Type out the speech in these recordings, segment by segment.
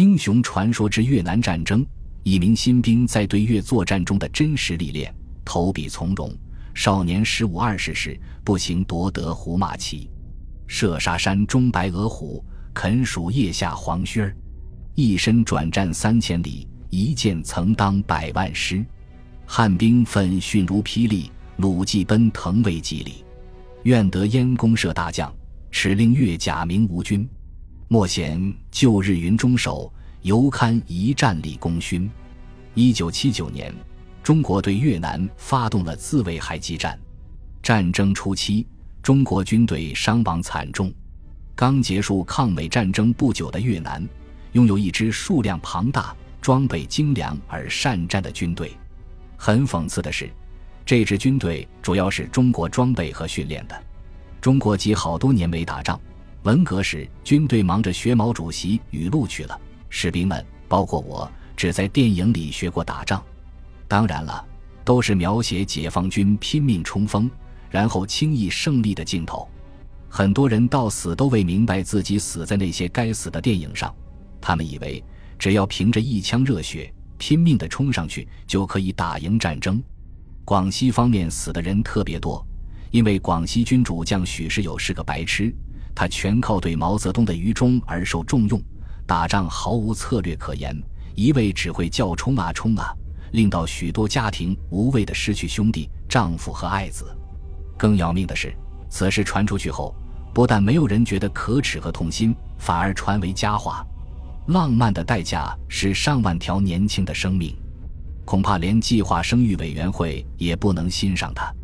英雄传说之越南战争，一名新兵在对越作战中的真实历练。投笔从戎，少年十五二十时，步行夺得胡马骑，射杀山中白额虎，啃蜀腋下黄须儿。一身转战三千里，一剑曾当百万师。汉兵奋迅如霹雳，鲁骑奔腾未几里。愿得燕公社大将，耻令越甲名吴军。莫嫌旧日云中守，犹堪一战立功勋。一九七九年，中国对越南发动了自卫海激战。战争初期，中国军队伤亡惨重。刚结束抗美战争不久的越南，拥有一支数量庞大、装备精良而善战的军队。很讽刺的是，这支军队主要是中国装备和训练的。中国几好多年没打仗。文革时，军队忙着学毛主席语录去了，士兵们，包括我，只在电影里学过打仗。当然了，都是描写解放军拼命冲锋，然后轻易胜利的镜头。很多人到死都未明白自己死在那些该死的电影上，他们以为只要凭着一腔热血拼命地冲上去，就可以打赢战争。广西方面死的人特别多，因为广西军主将许世友是个白痴。他全靠对毛泽东的愚忠而受重用，打仗毫无策略可言，一味只会叫冲啊冲啊，令到许多家庭无谓的失去兄弟、丈夫和爱子。更要命的是，此事传出去后，不但没有人觉得可耻和痛心，反而传为佳话。浪漫的代价是上万条年轻的生命，恐怕连计划生育委员会也不能欣赏他。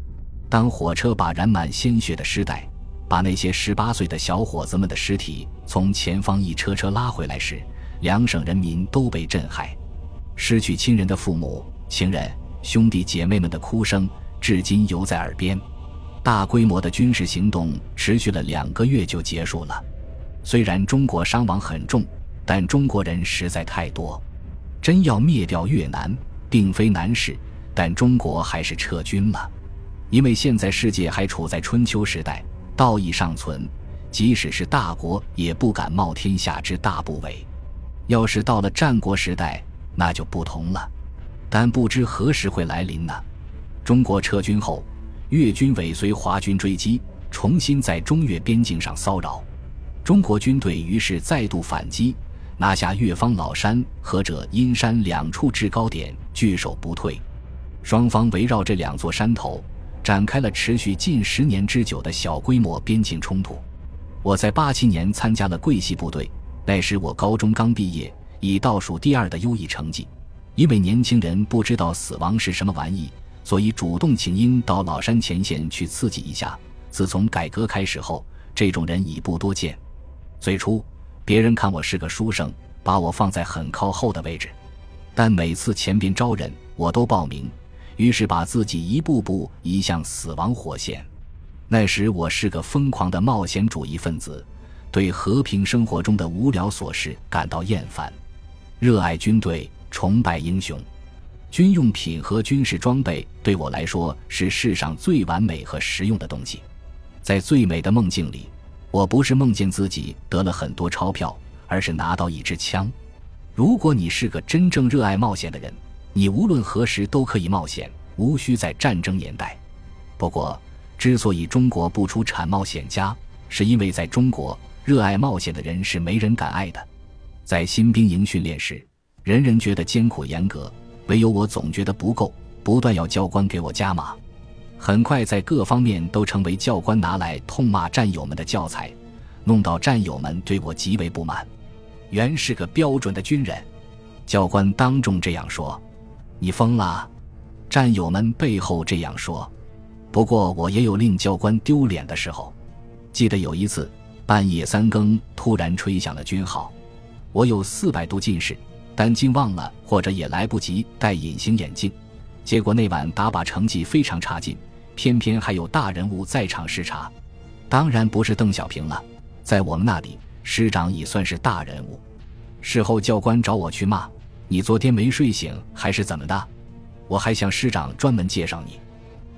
当火车把染满鲜血的尸袋。把那些十八岁的小伙子们的尸体从前方一车车拉回来时，两省人民都被震撼。失去亲人的父母、情人、兄弟姐妹们的哭声至今犹在耳边。大规模的军事行动持续了两个月就结束了。虽然中国伤亡很重，但中国人实在太多。真要灭掉越南，并非难事，但中国还是撤军了，因为现在世界还处在春秋时代。道义尚存，即使是大国也不敢冒天下之大不韪。要是到了战国时代，那就不同了。但不知何时会来临呢？中国撤军后，越军尾随华军追击，重新在中越边境上骚扰。中国军队于是再度反击，拿下越方老山和者阴山两处制高点，据守不退。双方围绕这两座山头。展开了持续近十年之久的小规模边境冲突。我在八七年参加了桂系部队，那时我高中刚毕业，以倒数第二的优异成绩。因为年轻人不知道死亡是什么玩意，所以主动请缨到老山前线去刺激一下。自从改革开始后，这种人已不多见。最初，别人看我是个书生，把我放在很靠后的位置，但每次前边招人，我都报名。于是把自己一步步移向死亡火线。那时我是个疯狂的冒险主义分子，对和平生活中的无聊琐事感到厌烦，热爱军队，崇拜英雄。军用品和军事装备对我来说是世上最完美和实用的东西。在最美的梦境里，我不是梦见自己得了很多钞票，而是拿到一支枪。如果你是个真正热爱冒险的人。你无论何时都可以冒险，无需在战争年代。不过，之所以中国不出产冒险家，是因为在中国，热爱冒险的人是没人敢爱的。在新兵营训练时，人人觉得艰苦严格，唯有我总觉得不够，不断要教官给我加码。很快，在各方面都成为教官拿来痛骂战友们的教材，弄到战友们对我极为不满。原是个标准的军人，教官当众这样说。你疯了！战友们背后这样说。不过我也有令教官丢脸的时候。记得有一次半夜三更，突然吹响了军号。我有四百度近视，但竟忘了或者也来不及戴隐形眼镜。结果那晚打靶成绩非常差劲，偏偏还有大人物在场视察。当然不是邓小平了，在我们那里，师长已算是大人物。事后教官找我去骂。你昨天没睡醒还是怎么的？我还向师长专门介绍你。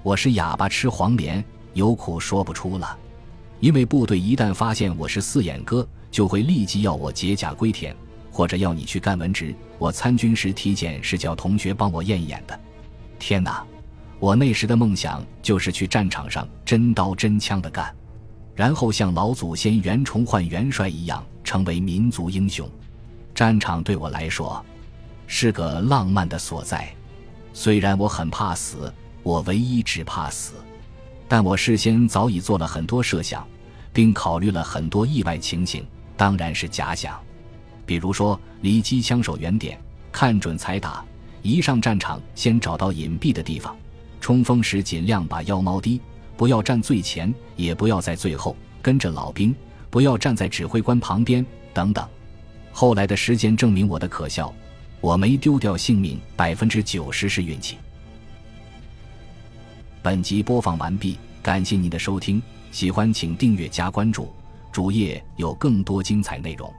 我是哑巴吃黄连，有苦说不出了。因为部队一旦发现我是四眼哥，就会立即要我解甲归田，或者要你去干文职。我参军时体检是叫同学帮我验一眼的。天哪！我那时的梦想就是去战场上真刀真枪的干，然后像老祖先袁崇焕元帅一样成为民族英雄。战场对我来说是个浪漫的所在，虽然我很怕死，我唯一只怕死，但我事先早已做了很多设想，并考虑了很多意外情形，当然是假想。比如说，离机枪手远点，看准才打；一上战场，先找到隐蔽的地方。冲锋时尽量把腰猫低，不要站最前，也不要在最后，跟着老兵，不要站在指挥官旁边，等等。后来的时间证明我的可笑，我没丢掉性命，百分之九十是运气。本集播放完毕，感谢您的收听，喜欢请订阅加关注，主页有更多精彩内容。